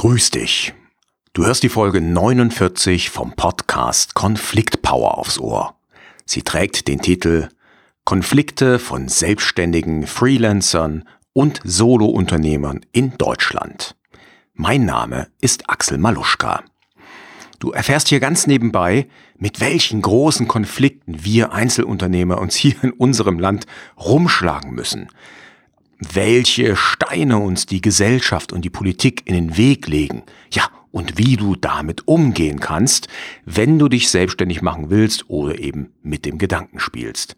Grüß dich. Du hörst die Folge 49 vom Podcast Konflikt Power aufs Ohr. Sie trägt den Titel Konflikte von selbstständigen Freelancern und Solounternehmern in Deutschland. Mein Name ist Axel Maluschka. Du erfährst hier ganz nebenbei, mit welchen großen Konflikten wir Einzelunternehmer uns hier in unserem Land rumschlagen müssen welche Steine uns die Gesellschaft und die Politik in den Weg legen. Ja, und wie du damit umgehen kannst, wenn du dich selbstständig machen willst oder eben mit dem Gedanken spielst.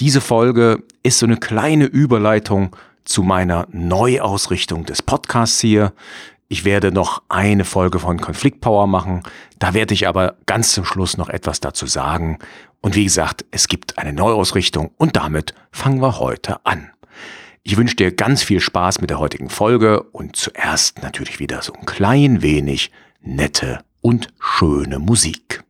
Diese Folge ist so eine kleine Überleitung zu meiner Neuausrichtung des Podcasts hier. Ich werde noch eine Folge von Konflikt Power machen. Da werde ich aber ganz zum Schluss noch etwas dazu sagen. Und wie gesagt, es gibt eine Neuausrichtung und damit fangen wir heute an. Ich wünsche dir ganz viel Spaß mit der heutigen Folge und zuerst natürlich wieder so ein klein wenig nette und schöne Musik.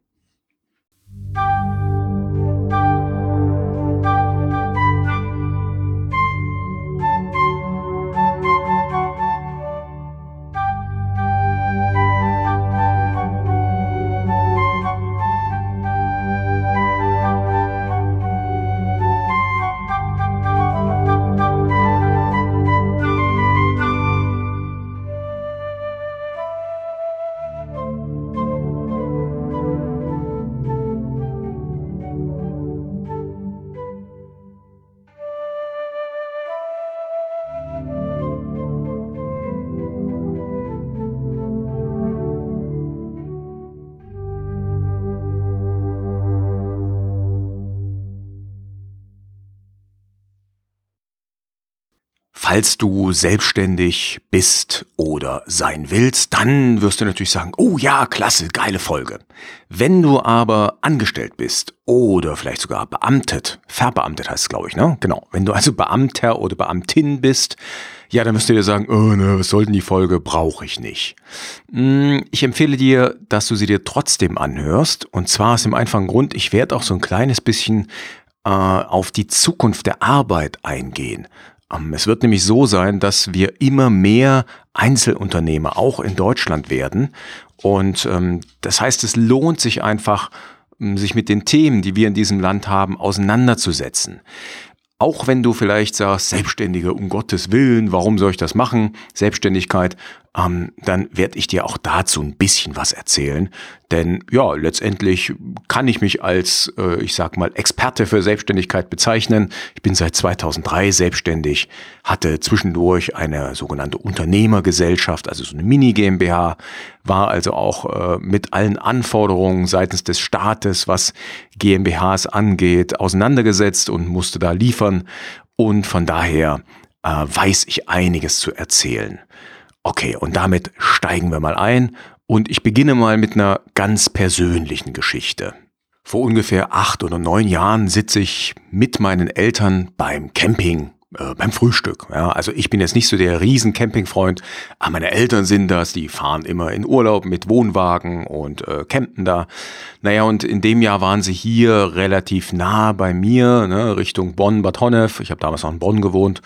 Falls du selbstständig bist oder sein willst, dann wirst du natürlich sagen, oh ja, klasse, geile Folge. Wenn du aber angestellt bist oder vielleicht sogar beamtet, verbeamtet heißt es, glaube ich, ne? Genau. Wenn du also Beamter oder Beamtin bist, ja, dann müsst du dir sagen, oh ne, was soll denn die Folge, brauche ich nicht. Hm, ich empfehle dir, dass du sie dir trotzdem anhörst. Und zwar aus dem einfachen Grund, ich werde auch so ein kleines bisschen äh, auf die Zukunft der Arbeit eingehen. Ähm, es wird nämlich so sein, dass wir immer mehr Einzelunternehmer auch in Deutschland werden. Und ähm, das heißt, es lohnt sich einfach, ähm, sich mit den Themen, die wir in diesem Land haben, auseinanderzusetzen. Auch wenn du vielleicht sagst, Selbstständige, um Gottes Willen, warum soll ich das machen? Selbstständigkeit, ähm, dann werde ich dir auch dazu ein bisschen was erzählen. Denn ja, letztendlich kann ich mich als, äh, ich sag mal, Experte für Selbstständigkeit bezeichnen. Ich bin seit 2003 selbstständig, hatte zwischendurch eine sogenannte Unternehmergesellschaft, also so eine Mini-GmbH, war also auch äh, mit allen Anforderungen seitens des Staates, was GmbHs angeht, auseinandergesetzt und musste da liefern. Und von daher äh, weiß ich einiges zu erzählen. Okay, und damit steigen wir mal ein und ich beginne mal mit einer ganz persönlichen Geschichte. Vor ungefähr acht oder neun Jahren sitze ich mit meinen Eltern beim Camping, äh, beim Frühstück. Ja, also ich bin jetzt nicht so der riesen Campingfreund, aber meine Eltern sind das, die fahren immer in Urlaub mit Wohnwagen und äh, campen da. Naja, und in dem Jahr waren sie hier relativ nah bei mir, ne, Richtung Bonn, Bad Honnef. Ich habe damals noch in Bonn gewohnt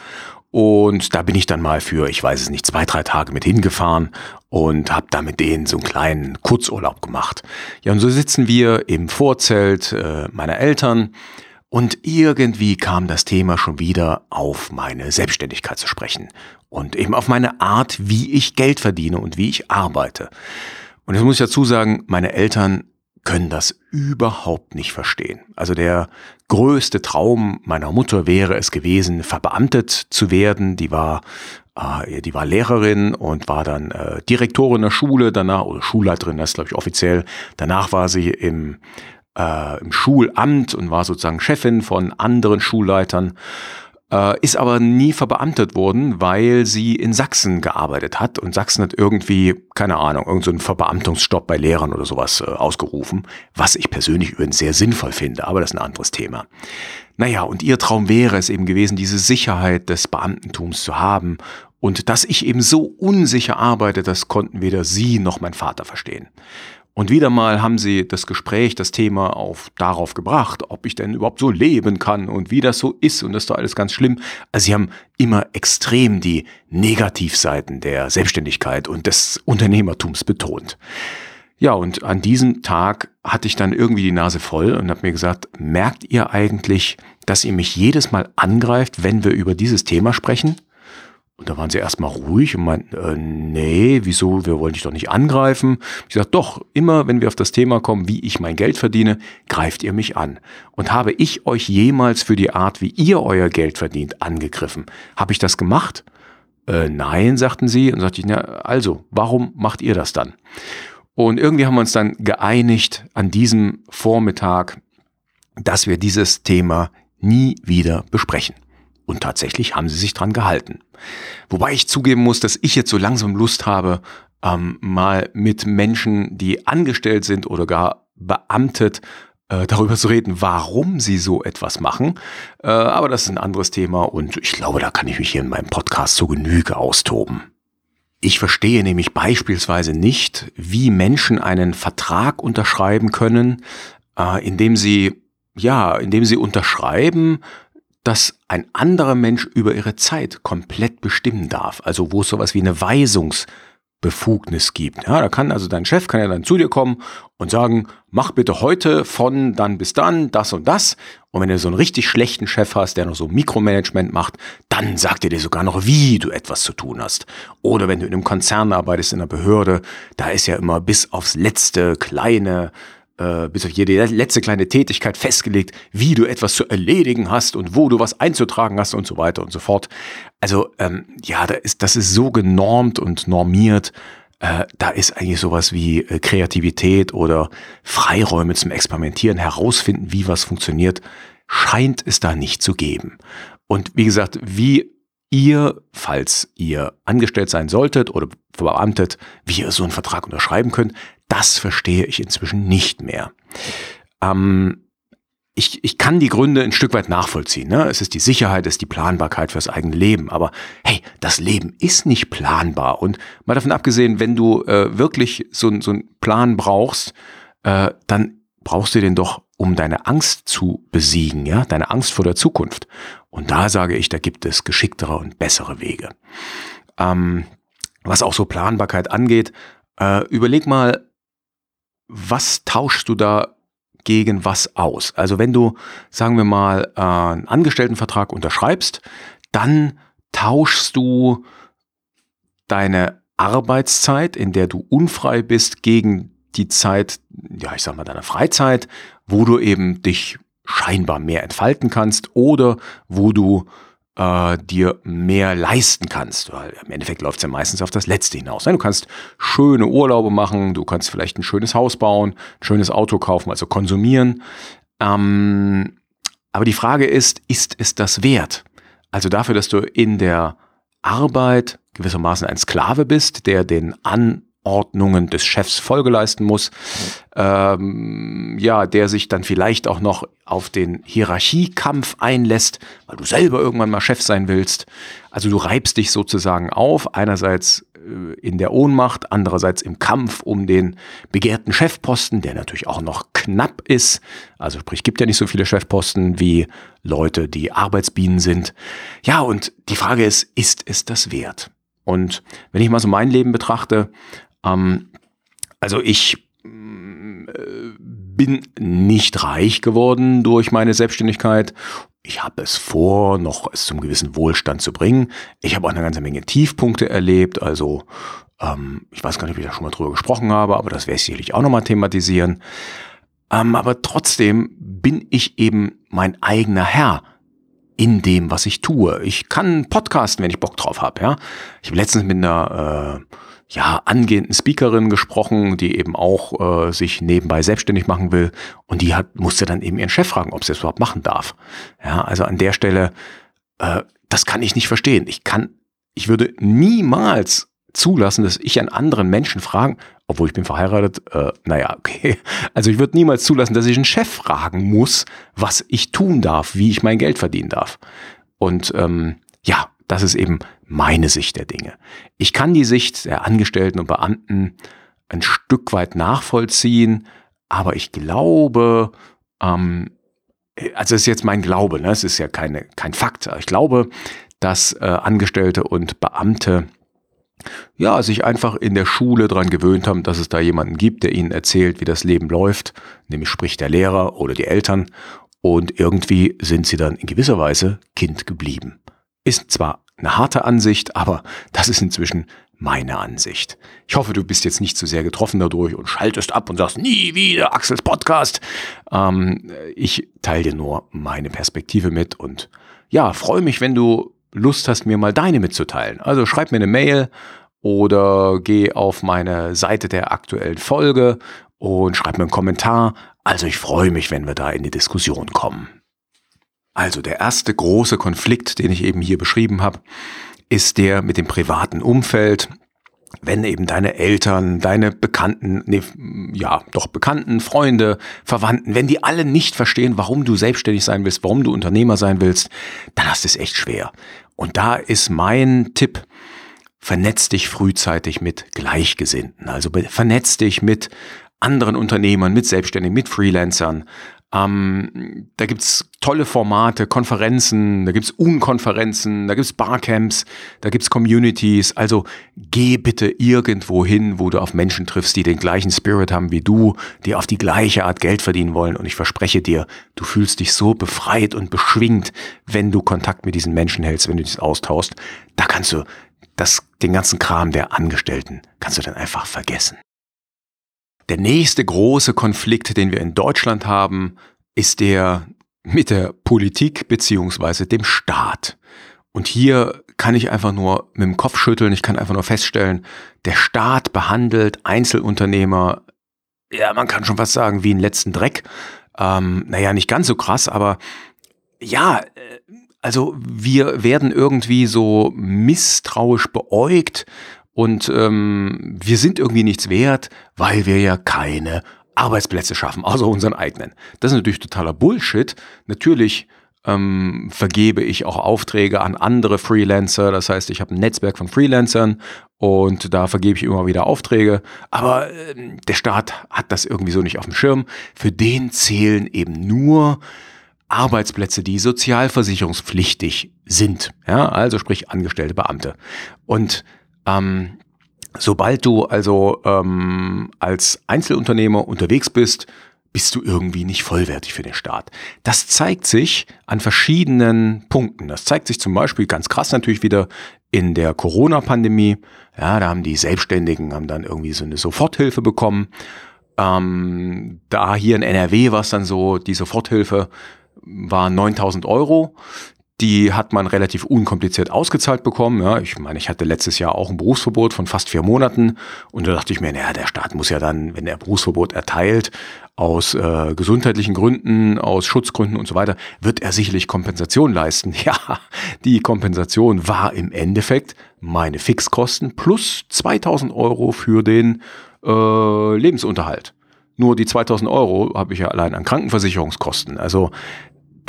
und da bin ich dann mal für, ich weiß es nicht, zwei, drei Tage mit hingefahren und habe da mit denen so einen kleinen Kurzurlaub gemacht. Ja, und so sitzen wir im Vorzelt äh, meiner Eltern und irgendwie kam das Thema schon wieder auf meine Selbstständigkeit zu sprechen und eben auf meine Art, wie ich Geld verdiene und wie ich arbeite. Und jetzt muss ich dazu sagen, meine Eltern können das überhaupt nicht verstehen. Also der größte Traum meiner Mutter wäre es gewesen, verbeamtet zu werden. Die war, äh, die war Lehrerin und war dann äh, Direktorin der Schule danach, oder Schulleiterin, das ist glaube ich offiziell. Danach war sie im, äh, im Schulamt und war sozusagen Chefin von anderen Schulleitern ist aber nie verbeamtet worden, weil sie in Sachsen gearbeitet hat und Sachsen hat irgendwie, keine Ahnung, irgendeinen so Verbeamtungsstopp bei Lehrern oder sowas äh, ausgerufen, was ich persönlich übrigens sehr sinnvoll finde, aber das ist ein anderes Thema. Naja, und ihr Traum wäre es eben gewesen, diese Sicherheit des Beamtentums zu haben und dass ich eben so unsicher arbeite, das konnten weder sie noch mein Vater verstehen. Und wieder mal haben sie das Gespräch, das Thema auf darauf gebracht, ob ich denn überhaupt so leben kann und wie das so ist und das ist doch alles ganz schlimm. Also sie haben immer extrem die Negativseiten der Selbstständigkeit und des Unternehmertums betont. Ja, und an diesem Tag hatte ich dann irgendwie die Nase voll und habe mir gesagt, merkt ihr eigentlich, dass ihr mich jedes Mal angreift, wenn wir über dieses Thema sprechen? Und da waren sie erstmal ruhig und meinten, äh, nee, wieso, wir wollen dich doch nicht angreifen. Ich sagte, doch, immer wenn wir auf das Thema kommen, wie ich mein Geld verdiene, greift ihr mich an. Und habe ich euch jemals für die Art, wie ihr euer Geld verdient, angegriffen? Habe ich das gemacht? Äh, nein, sagten sie. Und sagte ich, na, also, warum macht ihr das dann? Und irgendwie haben wir uns dann geeinigt an diesem Vormittag, dass wir dieses Thema nie wieder besprechen. Und tatsächlich haben sie sich dran gehalten. Wobei ich zugeben muss, dass ich jetzt so langsam Lust habe, ähm, mal mit Menschen, die angestellt sind oder gar beamtet, äh, darüber zu reden, warum sie so etwas machen. Äh, aber das ist ein anderes Thema und ich glaube, da kann ich mich hier in meinem Podcast zu Genüge austoben. Ich verstehe nämlich beispielsweise nicht, wie Menschen einen Vertrag unterschreiben können, äh, indem sie ja, indem sie unterschreiben, dass ein anderer Mensch über ihre Zeit komplett bestimmen darf. Also wo es sowas wie eine Weisungsbefugnis gibt. Ja, da kann also dein Chef kann ja dann zu dir kommen und sagen, mach bitte heute von dann bis dann das und das. Und wenn du so einen richtig schlechten Chef hast, der noch so Mikromanagement macht, dann sagt er dir sogar noch, wie du etwas zu tun hast. Oder wenn du in einem Konzern arbeitest, in einer Behörde, da ist ja immer bis aufs letzte kleine äh, bis auf jede letzte kleine Tätigkeit festgelegt, wie du etwas zu erledigen hast und wo du was einzutragen hast und so weiter und so fort. Also ähm, ja, da ist, das ist so genormt und normiert. Äh, da ist eigentlich sowas wie äh, Kreativität oder Freiräume zum Experimentieren, herausfinden, wie was funktioniert, scheint es da nicht zu geben. Und wie gesagt, wie ihr, falls ihr angestellt sein solltet oder verbeamtet, wie ihr so einen Vertrag unterschreiben könnt, das verstehe ich inzwischen nicht mehr. Ähm, ich, ich kann die Gründe ein Stück weit nachvollziehen. Ne? Es ist die Sicherheit, es ist die Planbarkeit fürs eigene Leben. Aber hey, das Leben ist nicht planbar. Und mal davon abgesehen, wenn du äh, wirklich so, so einen Plan brauchst, äh, dann brauchst du den doch, um deine Angst zu besiegen, ja, deine Angst vor der Zukunft. Und da sage ich, da gibt es geschicktere und bessere Wege. Ähm, was auch so Planbarkeit angeht, äh, überleg mal, was tauschst du da gegen was aus? Also wenn du, sagen wir mal, äh, einen Angestelltenvertrag unterschreibst, dann tauschst du deine Arbeitszeit, in der du unfrei bist, gegen die Zeit, ja, ich sag mal, deiner Freizeit, wo du eben dich scheinbar mehr entfalten kannst oder wo du äh, dir mehr leisten kannst. Weil im Endeffekt läuft es ja meistens auf das Letzte hinaus. Ne? Du kannst schöne Urlaube machen, du kannst vielleicht ein schönes Haus bauen, ein schönes Auto kaufen, also konsumieren. Ähm, aber die Frage ist, ist es das wert? Also dafür, dass du in der Arbeit gewissermaßen ein Sklave bist, der den An Ordnungen des Chefs Folge leisten muss, ähm, ja, der sich dann vielleicht auch noch auf den Hierarchiekampf einlässt, weil du selber irgendwann mal Chef sein willst. Also du reibst dich sozusagen auf, einerseits äh, in der Ohnmacht, andererseits im Kampf um den begehrten Chefposten, der natürlich auch noch knapp ist. Also sprich, gibt ja nicht so viele Chefposten wie Leute, die Arbeitsbienen sind. Ja, und die Frage ist, ist es das wert? Und wenn ich mal so mein Leben betrachte, ähm, also ich äh, bin nicht reich geworden durch meine Selbstständigkeit. Ich habe es vor, noch es zum gewissen Wohlstand zu bringen. Ich habe auch eine ganze Menge Tiefpunkte erlebt. Also ähm, ich weiß gar nicht, ob ich da schon mal drüber gesprochen habe, aber das werde ich sicherlich auch nochmal thematisieren. Ähm, aber trotzdem bin ich eben mein eigener Herr in dem, was ich tue. Ich kann podcasten, wenn ich Bock drauf habe. Ja? Ich habe letztens mit einer äh, ja, angehenden Speakerin gesprochen, die eben auch äh, sich nebenbei selbstständig machen will. Und die hat, musste dann eben ihren Chef fragen, ob sie es überhaupt machen darf. Ja, also an der Stelle, äh, das kann ich nicht verstehen. Ich kann, ich würde niemals zulassen, dass ich einen anderen Menschen fragen, obwohl ich bin verheiratet, äh, naja, okay. Also ich würde niemals zulassen, dass ich einen Chef fragen muss, was ich tun darf, wie ich mein Geld verdienen darf. Und ähm, ja, das ist eben meine Sicht der Dinge. Ich kann die Sicht der Angestellten und Beamten ein Stück weit nachvollziehen, aber ich glaube, ähm, also es ist jetzt mein Glaube, ne? es ist ja keine, kein Fakt, ich glaube, dass äh, Angestellte und Beamte ja, sich einfach in der Schule dran gewöhnt haben, dass es da jemanden gibt, der ihnen erzählt, wie das Leben läuft, nämlich spricht der Lehrer oder die Eltern und irgendwie sind sie dann in gewisser Weise Kind geblieben. Ist zwar eine harte Ansicht, aber das ist inzwischen meine Ansicht. Ich hoffe, du bist jetzt nicht zu sehr getroffen dadurch und schaltest ab und sagst, nie wieder Axels Podcast. Ähm, ich teile dir nur meine Perspektive mit und ja, freue mich, wenn du Lust hast, mir mal deine mitzuteilen. Also schreib mir eine Mail oder geh auf meine Seite der aktuellen Folge und schreib mir einen Kommentar. Also ich freue mich, wenn wir da in die Diskussion kommen. Also der erste große Konflikt, den ich eben hier beschrieben habe, ist der mit dem privaten Umfeld. Wenn eben deine Eltern, deine Bekannten, nee, ja, doch Bekannten, Freunde, Verwandten, wenn die alle nicht verstehen, warum du selbstständig sein willst, warum du Unternehmer sein willst, dann hast du es echt schwer. Und da ist mein Tipp, vernetz dich frühzeitig mit Gleichgesinnten. Also vernetz dich mit anderen Unternehmern, mit Selbstständigen, mit Freelancern, ähm, da gibt's tolle Formate, Konferenzen, da gibt's Unkonferenzen, da gibt's Barcamps, da gibt's Communities. Also geh bitte irgendwo hin, wo du auf Menschen triffst, die den gleichen Spirit haben wie du, die auf die gleiche Art Geld verdienen wollen. Und ich verspreche dir, du fühlst dich so befreit und beschwingt, wenn du Kontakt mit diesen Menschen hältst, wenn du dich austauschst. Da kannst du das, den ganzen Kram der Angestellten, kannst du dann einfach vergessen. Der nächste große Konflikt, den wir in Deutschland haben, ist der mit der Politik beziehungsweise dem Staat. Und hier kann ich einfach nur mit dem Kopf schütteln, ich kann einfach nur feststellen, der Staat behandelt Einzelunternehmer, ja, man kann schon was sagen, wie einen letzten Dreck. Ähm, naja, nicht ganz so krass, aber ja, äh, also wir werden irgendwie so misstrauisch beäugt und ähm, wir sind irgendwie nichts wert, weil wir ja keine Arbeitsplätze schaffen, außer unseren eigenen. Das ist natürlich totaler Bullshit. Natürlich ähm, vergebe ich auch Aufträge an andere Freelancer. Das heißt, ich habe ein Netzwerk von Freelancern und da vergebe ich immer wieder Aufträge. Aber äh, der Staat hat das irgendwie so nicht auf dem Schirm. Für den zählen eben nur Arbeitsplätze, die sozialversicherungspflichtig sind. Ja, also sprich angestellte Beamte. Und ähm, sobald du also ähm, als Einzelunternehmer unterwegs bist, bist du irgendwie nicht vollwertig für den Staat. Das zeigt sich an verschiedenen Punkten. Das zeigt sich zum Beispiel ganz krass natürlich wieder in der Corona-Pandemie. Ja, da haben die Selbstständigen haben dann irgendwie so eine Soforthilfe bekommen. Ähm, da hier in NRW war es dann so, die Soforthilfe war 9000 Euro. Die hat man relativ unkompliziert ausgezahlt bekommen. Ja, ich meine, ich hatte letztes Jahr auch ein Berufsverbot von fast vier Monaten und da dachte ich mir, naja, der Staat muss ja dann, wenn er Berufsverbot erteilt, aus äh, gesundheitlichen Gründen, aus Schutzgründen und so weiter, wird er sicherlich Kompensation leisten. Ja, die Kompensation war im Endeffekt meine Fixkosten plus 2000 Euro für den äh, Lebensunterhalt. Nur die 2000 Euro habe ich ja allein an Krankenversicherungskosten. Also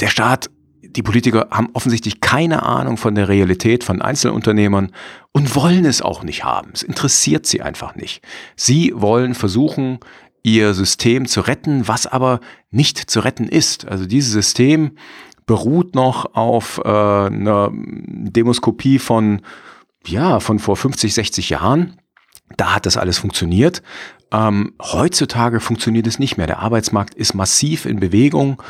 der Staat die Politiker haben offensichtlich keine Ahnung von der Realität von Einzelunternehmern und wollen es auch nicht haben. Es interessiert sie einfach nicht. Sie wollen versuchen, ihr System zu retten, was aber nicht zu retten ist. Also dieses System beruht noch auf äh, einer Demoskopie von, ja, von vor 50, 60 Jahren. Da hat das alles funktioniert. Ähm, heutzutage funktioniert es nicht mehr. Der Arbeitsmarkt ist massiv in Bewegung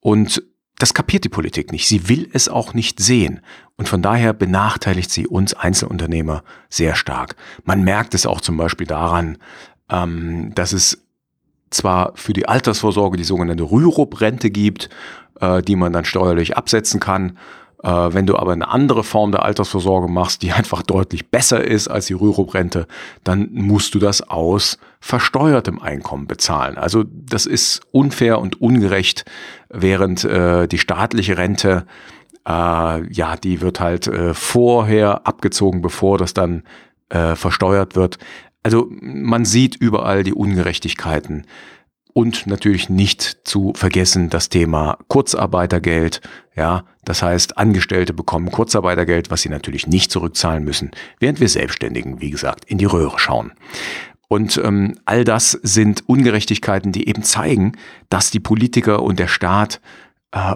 und das kapiert die Politik nicht. Sie will es auch nicht sehen. Und von daher benachteiligt sie uns Einzelunternehmer sehr stark. Man merkt es auch zum Beispiel daran, ähm, dass es zwar für die Altersvorsorge die sogenannte Rürup-Rente gibt, äh, die man dann steuerlich absetzen kann, wenn du aber eine andere Form der Altersvorsorge machst, die einfach deutlich besser ist als die Rürup-Rente, dann musst du das aus versteuertem Einkommen bezahlen. Also das ist unfair und ungerecht, während äh, die staatliche Rente, äh, ja, die wird halt äh, vorher abgezogen, bevor das dann äh, versteuert wird. Also man sieht überall die Ungerechtigkeiten und natürlich nicht zu vergessen das Thema Kurzarbeitergeld. Ja, das heißt, Angestellte bekommen Kurzarbeitergeld, was sie natürlich nicht zurückzahlen müssen, während wir Selbstständigen, wie gesagt, in die Röhre schauen. Und ähm, all das sind Ungerechtigkeiten, die eben zeigen, dass die Politiker und der Staat äh,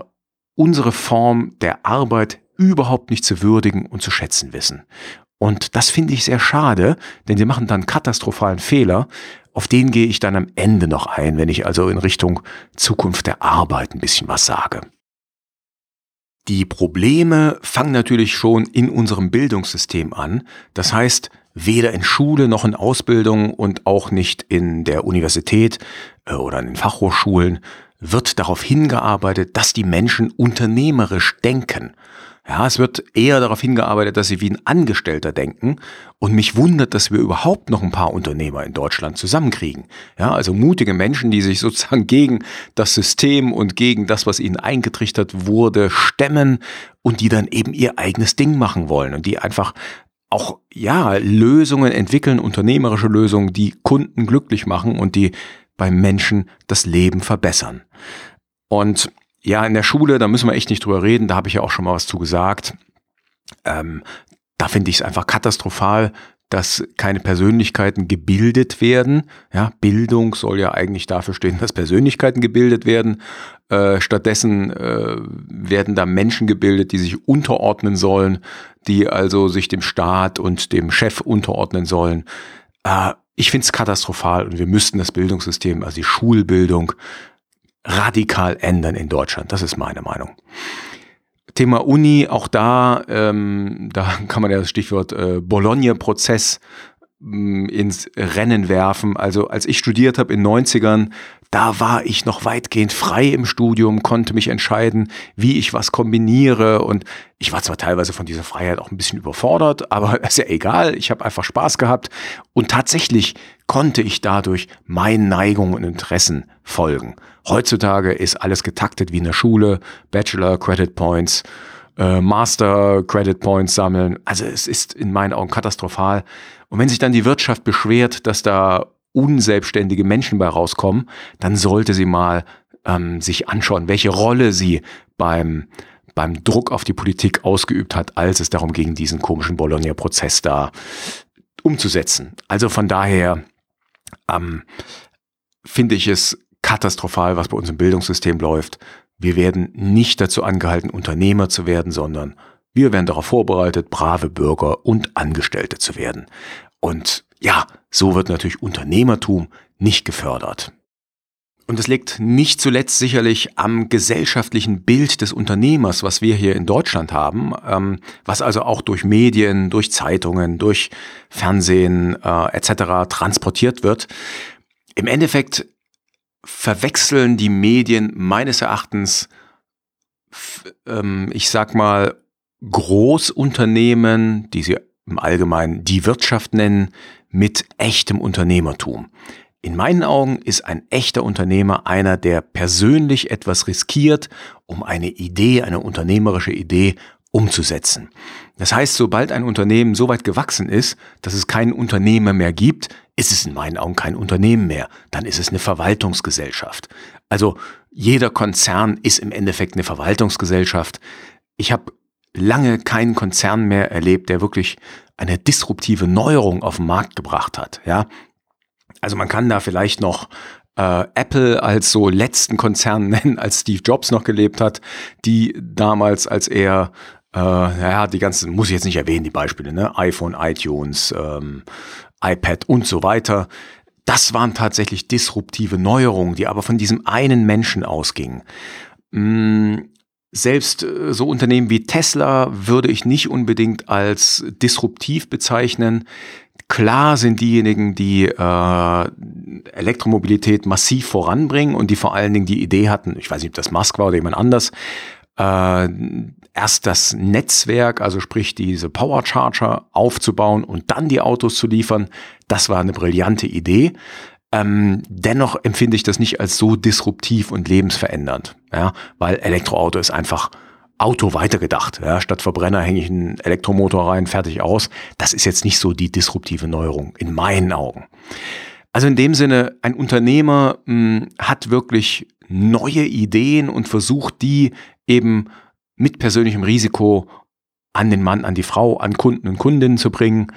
unsere Form der Arbeit überhaupt nicht zu würdigen und zu schätzen wissen. Und das finde ich sehr schade, denn sie machen dann katastrophalen Fehler. Auf den gehe ich dann am Ende noch ein, wenn ich also in Richtung Zukunft der Arbeit ein bisschen was sage. Die Probleme fangen natürlich schon in unserem Bildungssystem an. Das heißt, weder in Schule noch in Ausbildung und auch nicht in der Universität äh, oder in den Fachhochschulen wird darauf hingearbeitet, dass die Menschen unternehmerisch denken. Ja, es wird eher darauf hingearbeitet, dass sie wie ein Angestellter denken. Und mich wundert, dass wir überhaupt noch ein paar Unternehmer in Deutschland zusammenkriegen. Ja, also mutige Menschen, die sich sozusagen gegen das System und gegen das, was ihnen eingetrichtert wurde, stemmen und die dann eben ihr eigenes Ding machen wollen und die einfach auch, ja, Lösungen entwickeln, unternehmerische Lösungen, die Kunden glücklich machen und die beim Menschen das Leben verbessern. Und ja, in der Schule, da müssen wir echt nicht drüber reden, da habe ich ja auch schon mal was zu gesagt. Ähm, da finde ich es einfach katastrophal, dass keine Persönlichkeiten gebildet werden. Ja, Bildung soll ja eigentlich dafür stehen, dass Persönlichkeiten gebildet werden. Äh, stattdessen äh, werden da Menschen gebildet, die sich unterordnen sollen, die also sich dem Staat und dem Chef unterordnen sollen. Äh, ich finde es katastrophal und wir müssten das Bildungssystem, also die Schulbildung, radikal ändern in Deutschland. Das ist meine Meinung. Thema Uni, auch da, ähm, da kann man ja das Stichwort äh, Bologna-Prozess mm, ins Rennen werfen. Also als ich studiert habe in 90ern, da war ich noch weitgehend frei im Studium, konnte mich entscheiden, wie ich was kombiniere. Und ich war zwar teilweise von dieser Freiheit auch ein bisschen überfordert, aber ist ja egal. Ich habe einfach Spaß gehabt. Und tatsächlich konnte ich dadurch meinen Neigungen und Interessen folgen. Heutzutage ist alles getaktet wie in der Schule, Bachelor Credit Points, äh, Master Credit Points sammeln. Also es ist in meinen Augen katastrophal. Und wenn sich dann die Wirtschaft beschwert, dass da unselbstständige Menschen bei rauskommen, dann sollte sie mal ähm, sich anschauen, welche Rolle sie beim beim Druck auf die Politik ausgeübt hat, als es darum ging, diesen komischen Bologna-Prozess da umzusetzen. Also von daher ähm, finde ich es katastrophal, was bei uns im Bildungssystem läuft. Wir werden nicht dazu angehalten, Unternehmer zu werden, sondern wir werden darauf vorbereitet, brave Bürger und Angestellte zu werden. Und ja, so wird natürlich Unternehmertum nicht gefördert. Und es liegt nicht zuletzt sicherlich am gesellschaftlichen Bild des Unternehmers, was wir hier in Deutschland haben, ähm, was also auch durch Medien, durch Zeitungen, durch Fernsehen äh, etc. transportiert wird. Im Endeffekt verwechseln die Medien meines Erachtens, ähm, ich sag mal, Großunternehmen, die sie im Allgemeinen die Wirtschaft nennen, mit echtem Unternehmertum. In meinen Augen ist ein echter Unternehmer einer, der persönlich etwas riskiert, um eine Idee, eine unternehmerische Idee umzusetzen. Das heißt, sobald ein Unternehmen so weit gewachsen ist, dass es keinen Unternehmer mehr gibt, ist es in meinen Augen kein Unternehmen mehr. Dann ist es eine Verwaltungsgesellschaft. Also jeder Konzern ist im Endeffekt eine Verwaltungsgesellschaft. Ich habe lange keinen Konzern mehr erlebt, der wirklich eine disruptive Neuerung auf den Markt gebracht hat. Ja, also man kann da vielleicht noch äh, Apple als so letzten Konzern nennen, als Steve Jobs noch gelebt hat, die damals, als er äh, ja, die ganzen, muss ich jetzt nicht erwähnen, die Beispiele, ne? iPhone, iTunes, ähm, iPad und so weiter. Das waren tatsächlich disruptive Neuerungen, die aber von diesem einen Menschen ausgingen. Mm, selbst äh, so Unternehmen wie Tesla würde ich nicht unbedingt als disruptiv bezeichnen. Klar sind diejenigen, die äh, Elektromobilität massiv voranbringen und die vor allen Dingen die Idee hatten, ich weiß nicht, ob das Musk war oder jemand anders, äh, erst das Netzwerk, also sprich diese Powercharger aufzubauen und dann die Autos zu liefern. Das war eine brillante Idee. Ähm, dennoch empfinde ich das nicht als so disruptiv und lebensverändernd, ja, weil Elektroauto ist einfach Auto weitergedacht. Ja, statt Verbrenner hänge ich einen Elektromotor rein, fertig aus. Das ist jetzt nicht so die disruptive Neuerung in meinen Augen. Also in dem Sinne, ein Unternehmer mh, hm, hat wirklich neue Ideen und versucht die eben mit persönlichem Risiko an den Mann, an die Frau, an Kunden und Kundinnen zu bringen.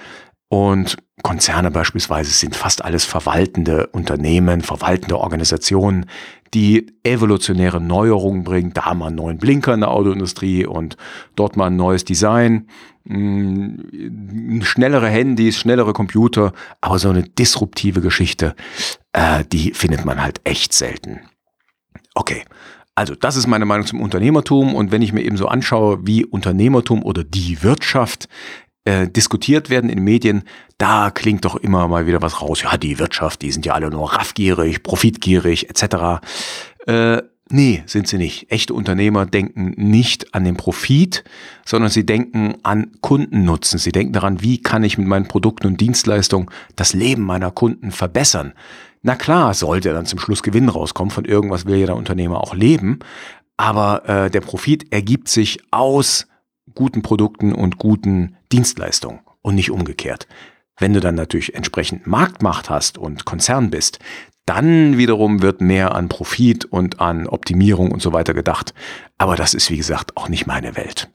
Und Konzerne beispielsweise sind fast alles verwaltende Unternehmen, verwaltende Organisationen, die evolutionäre Neuerungen bringen. Da mal einen neuen Blinker in der Autoindustrie und dort mal ein neues Design, mm, schnellere Handys, schnellere Computer, aber so eine disruptive Geschichte, äh, die findet man halt echt selten. Okay, also das ist meine Meinung zum Unternehmertum und wenn ich mir eben so anschaue, wie Unternehmertum oder die Wirtschaft äh, diskutiert werden in Medien, da klingt doch immer mal wieder was raus. Ja, die Wirtschaft, die sind ja alle nur raffgierig, profitgierig etc. Äh, nee, sind sie nicht. Echte Unternehmer denken nicht an den Profit, sondern sie denken an Kundennutzen. Sie denken daran, wie kann ich mit meinen Produkten und Dienstleistungen das Leben meiner Kunden verbessern. Na klar, sollte dann zum Schluss Gewinn rauskommen, von irgendwas will ja der Unternehmer auch leben, aber äh, der Profit ergibt sich aus guten Produkten und guten Dienstleistungen und nicht umgekehrt. Wenn du dann natürlich entsprechend Marktmacht hast und Konzern bist, dann wiederum wird mehr an Profit und an Optimierung und so weiter gedacht. Aber das ist, wie gesagt, auch nicht meine Welt.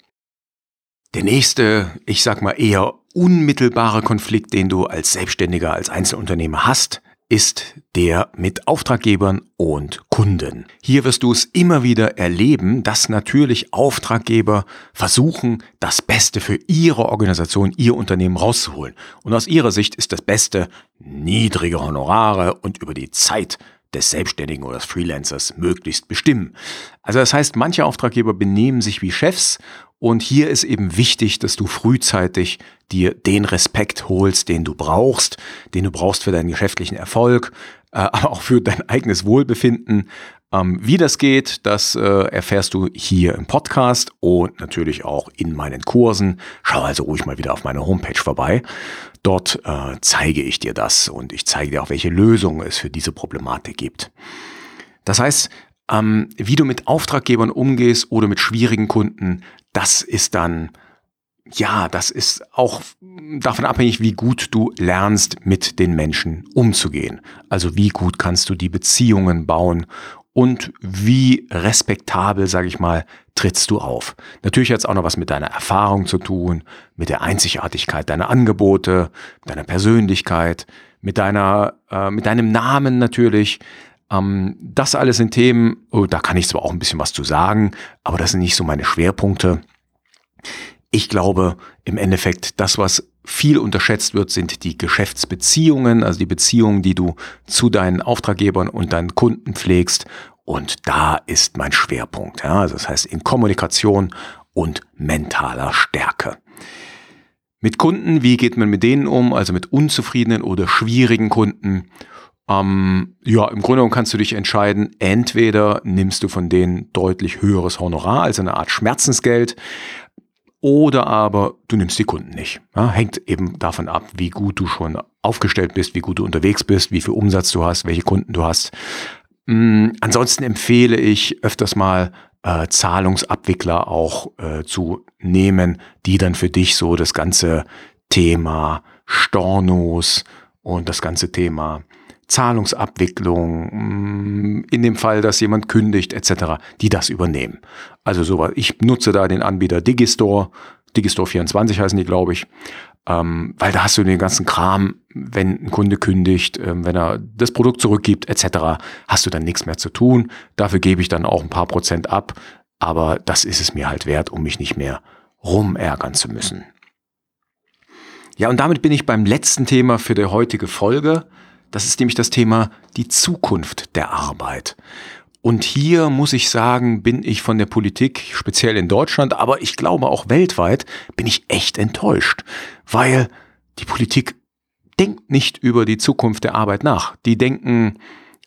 Der nächste, ich sag mal eher unmittelbare Konflikt, den du als Selbstständiger, als Einzelunternehmer hast, ist der mit Auftraggebern und Kunden. Hier wirst du es immer wieder erleben, dass natürlich Auftraggeber versuchen, das Beste für ihre Organisation, ihr Unternehmen rauszuholen. Und aus ihrer Sicht ist das Beste niedrige Honorare und über die Zeit des Selbstständigen oder des Freelancers möglichst bestimmen. Also das heißt, manche Auftraggeber benehmen sich wie Chefs und hier ist eben wichtig, dass du frühzeitig dir den Respekt holst, den du brauchst, den du brauchst für deinen geschäftlichen Erfolg, äh, aber auch für dein eigenes Wohlbefinden. Ähm, wie das geht, das äh, erfährst du hier im Podcast und natürlich auch in meinen Kursen. Schau also ruhig mal wieder auf meine Homepage vorbei. Dort äh, zeige ich dir das und ich zeige dir auch, welche Lösungen es für diese Problematik gibt. Das heißt, ähm, wie du mit Auftraggebern umgehst oder mit schwierigen Kunden, das ist dann, ja, das ist auch davon abhängig, wie gut du lernst, mit den Menschen umzugehen. Also wie gut kannst du die Beziehungen bauen und wie respektabel, sage ich mal, trittst du auf. Natürlich hat es auch noch was mit deiner Erfahrung zu tun, mit der Einzigartigkeit deiner Angebote, deiner Persönlichkeit, mit deiner, äh, mit deinem Namen natürlich. Ähm, das alles sind Themen, oh, da kann ich zwar auch ein bisschen was zu sagen, aber das sind nicht so meine Schwerpunkte. Ich glaube, im Endeffekt, das, was viel unterschätzt wird, sind die Geschäftsbeziehungen, also die Beziehungen, die du zu deinen Auftraggebern und deinen Kunden pflegst. Und da ist mein Schwerpunkt. Ja? Also das heißt in Kommunikation und mentaler Stärke. Mit Kunden, wie geht man mit denen um? Also mit unzufriedenen oder schwierigen Kunden. Ähm, ja, im Grunde genommen kannst du dich entscheiden, entweder nimmst du von denen deutlich höheres Honorar, also eine Art Schmerzensgeld, oder aber du nimmst die Kunden nicht. Ja, hängt eben davon ab, wie gut du schon aufgestellt bist, wie gut du unterwegs bist, wie viel Umsatz du hast, welche Kunden du hast. Mhm, ansonsten empfehle ich öfters mal äh, Zahlungsabwickler auch äh, zu nehmen, die dann für dich so das ganze Thema Stornos und das ganze Thema Zahlungsabwicklung, mm, in dem Fall, dass jemand kündigt etc., die das übernehmen. Also so, ich nutze da den Anbieter Digistore, Digistore 24 heißen die, glaube ich, ähm, weil da hast du den ganzen Kram, wenn ein Kunde kündigt, ähm, wenn er das Produkt zurückgibt etc., hast du dann nichts mehr zu tun. Dafür gebe ich dann auch ein paar Prozent ab, aber das ist es mir halt wert, um mich nicht mehr rumärgern zu müssen. Ja, und damit bin ich beim letzten Thema für die heutige Folge. Das ist nämlich das Thema die Zukunft der Arbeit. Und hier muss ich sagen, bin ich von der Politik, speziell in Deutschland, aber ich glaube auch weltweit, bin ich echt enttäuscht, weil die Politik denkt nicht über die Zukunft der Arbeit nach. Die denken,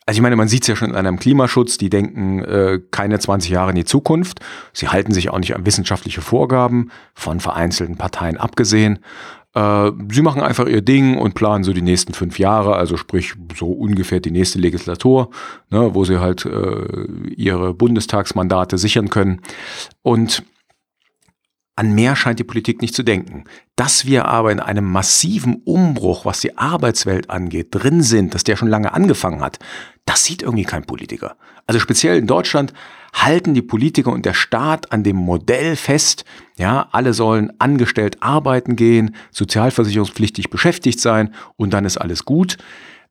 also ich meine, man sieht es ja schon an einem Klimaschutz, die denken äh, keine 20 Jahre in die Zukunft. Sie halten sich auch nicht an wissenschaftliche Vorgaben, von vereinzelten Parteien abgesehen. Äh, sie machen einfach ihr Ding und planen so die nächsten fünf Jahre, also sprich so ungefähr die nächste Legislatur, ne, wo sie halt äh, ihre Bundestagsmandate sichern können. Und an mehr scheint die Politik nicht zu denken. Dass wir aber in einem massiven Umbruch, was die Arbeitswelt angeht, drin sind, dass der schon lange angefangen hat, das sieht irgendwie kein Politiker. Also speziell in Deutschland halten die Politiker und der Staat an dem Modell fest, ja, alle sollen angestellt arbeiten gehen, sozialversicherungspflichtig beschäftigt sein und dann ist alles gut,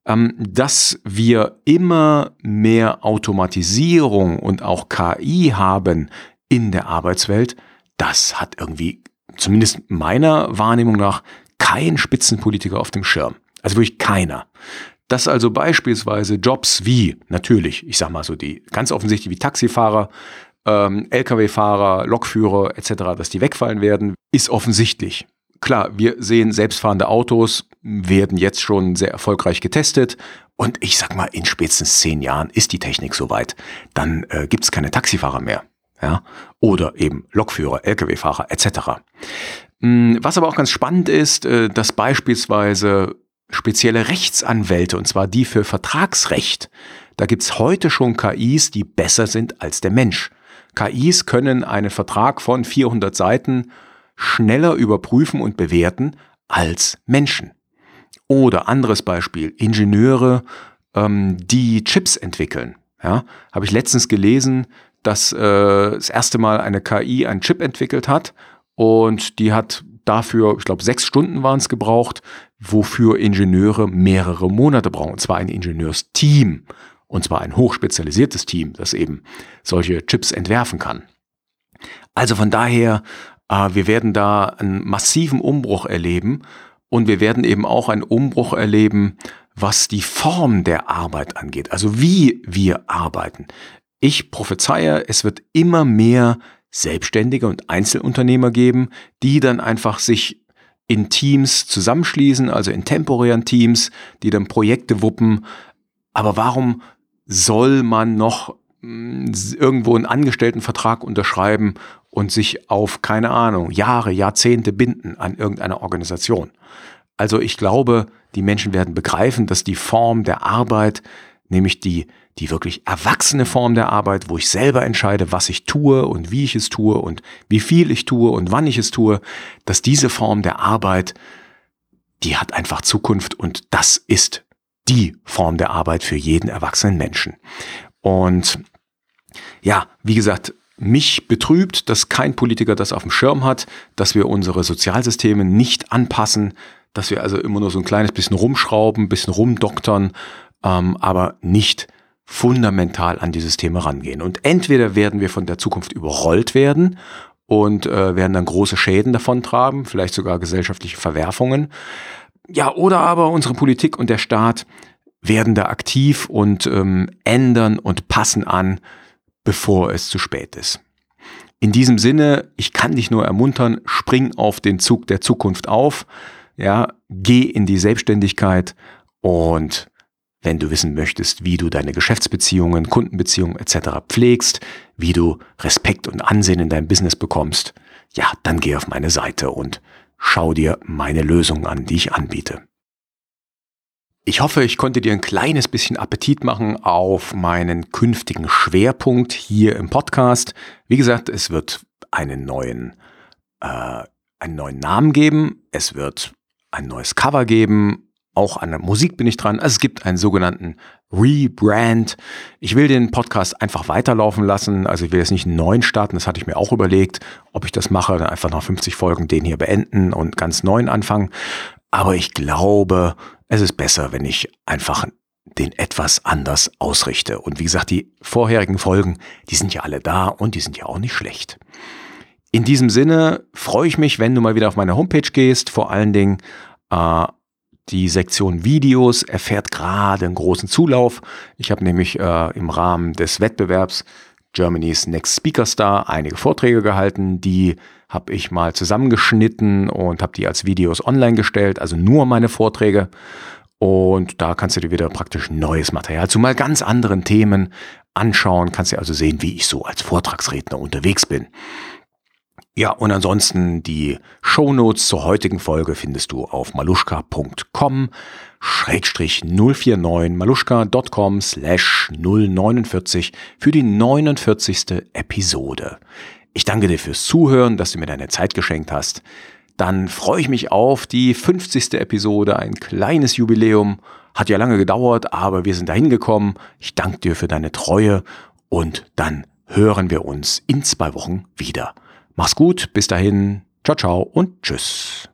ähm, dass wir immer mehr Automatisierung und auch KI haben in der Arbeitswelt, das hat irgendwie, zumindest meiner Wahrnehmung nach, kein Spitzenpolitiker auf dem Schirm. Also wirklich keiner. Dass also beispielsweise Jobs wie, natürlich, ich sag mal so die ganz offensichtlich wie Taxifahrer, ähm, Lkw-Fahrer, Lokführer etc., dass die wegfallen werden, ist offensichtlich. Klar, wir sehen selbstfahrende Autos, werden jetzt schon sehr erfolgreich getestet. Und ich sag mal, in spätestens zehn Jahren ist die Technik soweit. Dann äh, gibt es keine Taxifahrer mehr. Ja? Oder eben Lokführer, Lkw-Fahrer etc. Hm, was aber auch ganz spannend ist, äh, dass beispielsweise spezielle Rechtsanwälte, und zwar die für Vertragsrecht, da gibt's heute schon KIs, die besser sind als der Mensch. KIs können einen Vertrag von 400 Seiten schneller überprüfen und bewerten als Menschen. Oder anderes Beispiel, Ingenieure, ähm, die Chips entwickeln. Ja, habe ich letztens gelesen, dass äh, das erste Mal eine KI einen Chip entwickelt hat und die hat dafür, ich glaube, sechs Stunden waren es gebraucht, wofür Ingenieure mehrere Monate brauchen. Und zwar ein Ingenieursteam. Und zwar ein hochspezialisiertes Team, das eben solche Chips entwerfen kann. Also von daher, äh, wir werden da einen massiven Umbruch erleben. Und wir werden eben auch einen Umbruch erleben, was die Form der Arbeit angeht. Also wie wir arbeiten. Ich prophezeie, es wird immer mehr Selbstständige und Einzelunternehmer geben, die dann einfach sich in Teams zusammenschließen, also in temporären Teams, die dann Projekte wuppen. Aber warum soll man noch hm, irgendwo einen Angestelltenvertrag unterschreiben und sich auf, keine Ahnung, Jahre, Jahrzehnte binden an irgendeiner Organisation? Also ich glaube, die Menschen werden begreifen, dass die Form der Arbeit, nämlich die die wirklich erwachsene Form der Arbeit, wo ich selber entscheide, was ich tue und wie ich es tue und wie viel ich tue und wann ich es tue, dass diese Form der Arbeit, die hat einfach Zukunft und das ist die Form der Arbeit für jeden erwachsenen Menschen. Und ja, wie gesagt, mich betrübt, dass kein Politiker das auf dem Schirm hat, dass wir unsere Sozialsysteme nicht anpassen, dass wir also immer nur so ein kleines bisschen rumschrauben, bisschen rumdoktern, ähm, aber nicht fundamental an dieses Thema rangehen. Und entweder werden wir von der Zukunft überrollt werden und äh, werden dann große Schäden davon tragen, vielleicht sogar gesellschaftliche Verwerfungen. Ja, oder aber unsere Politik und der Staat werden da aktiv und ähm, ändern und passen an, bevor es zu spät ist. In diesem Sinne, ich kann dich nur ermuntern, spring auf den Zug der Zukunft auf, ja, geh in die Selbstständigkeit und wenn du wissen möchtest, wie du deine Geschäftsbeziehungen, Kundenbeziehungen etc. pflegst, wie du Respekt und Ansehen in deinem Business bekommst, ja, dann geh auf meine Seite und schau dir meine Lösungen an, die ich anbiete. Ich hoffe, ich konnte dir ein kleines bisschen Appetit machen auf meinen künftigen Schwerpunkt hier im Podcast. Wie gesagt, es wird einen neuen, äh, einen neuen Namen geben. Es wird ein neues Cover geben auch an der Musik bin ich dran. Also es gibt einen sogenannten Rebrand. Ich will den Podcast einfach weiterlaufen lassen. Also ich will jetzt nicht einen neuen starten. Das hatte ich mir auch überlegt, ob ich das mache. Dann einfach nach 50 Folgen den hier beenden und ganz neuen anfangen. Aber ich glaube, es ist besser, wenn ich einfach den etwas anders ausrichte. Und wie gesagt, die vorherigen Folgen, die sind ja alle da und die sind ja auch nicht schlecht. In diesem Sinne freue ich mich, wenn du mal wieder auf meine Homepage gehst. Vor allen Dingen äh, die Sektion Videos erfährt gerade einen großen Zulauf. Ich habe nämlich äh, im Rahmen des Wettbewerbs Germany's Next Speaker Star einige Vorträge gehalten. Die habe ich mal zusammengeschnitten und habe die als Videos online gestellt, also nur meine Vorträge. Und da kannst du dir wieder praktisch neues Material zu mal ganz anderen Themen anschauen. Kannst du also sehen, wie ich so als Vortragsredner unterwegs bin. Ja, und ansonsten die Shownotes zur heutigen Folge findest du auf maluschka.com schrägstrich 049 maluschka.com slash 049 für die 49. Episode. Ich danke dir fürs Zuhören, dass du mir deine Zeit geschenkt hast. Dann freue ich mich auf die 50. Episode, ein kleines Jubiläum. Hat ja lange gedauert, aber wir sind dahin gekommen. Ich danke dir für deine Treue und dann hören wir uns in zwei Wochen wieder. Mach's gut, bis dahin, ciao, ciao und tschüss.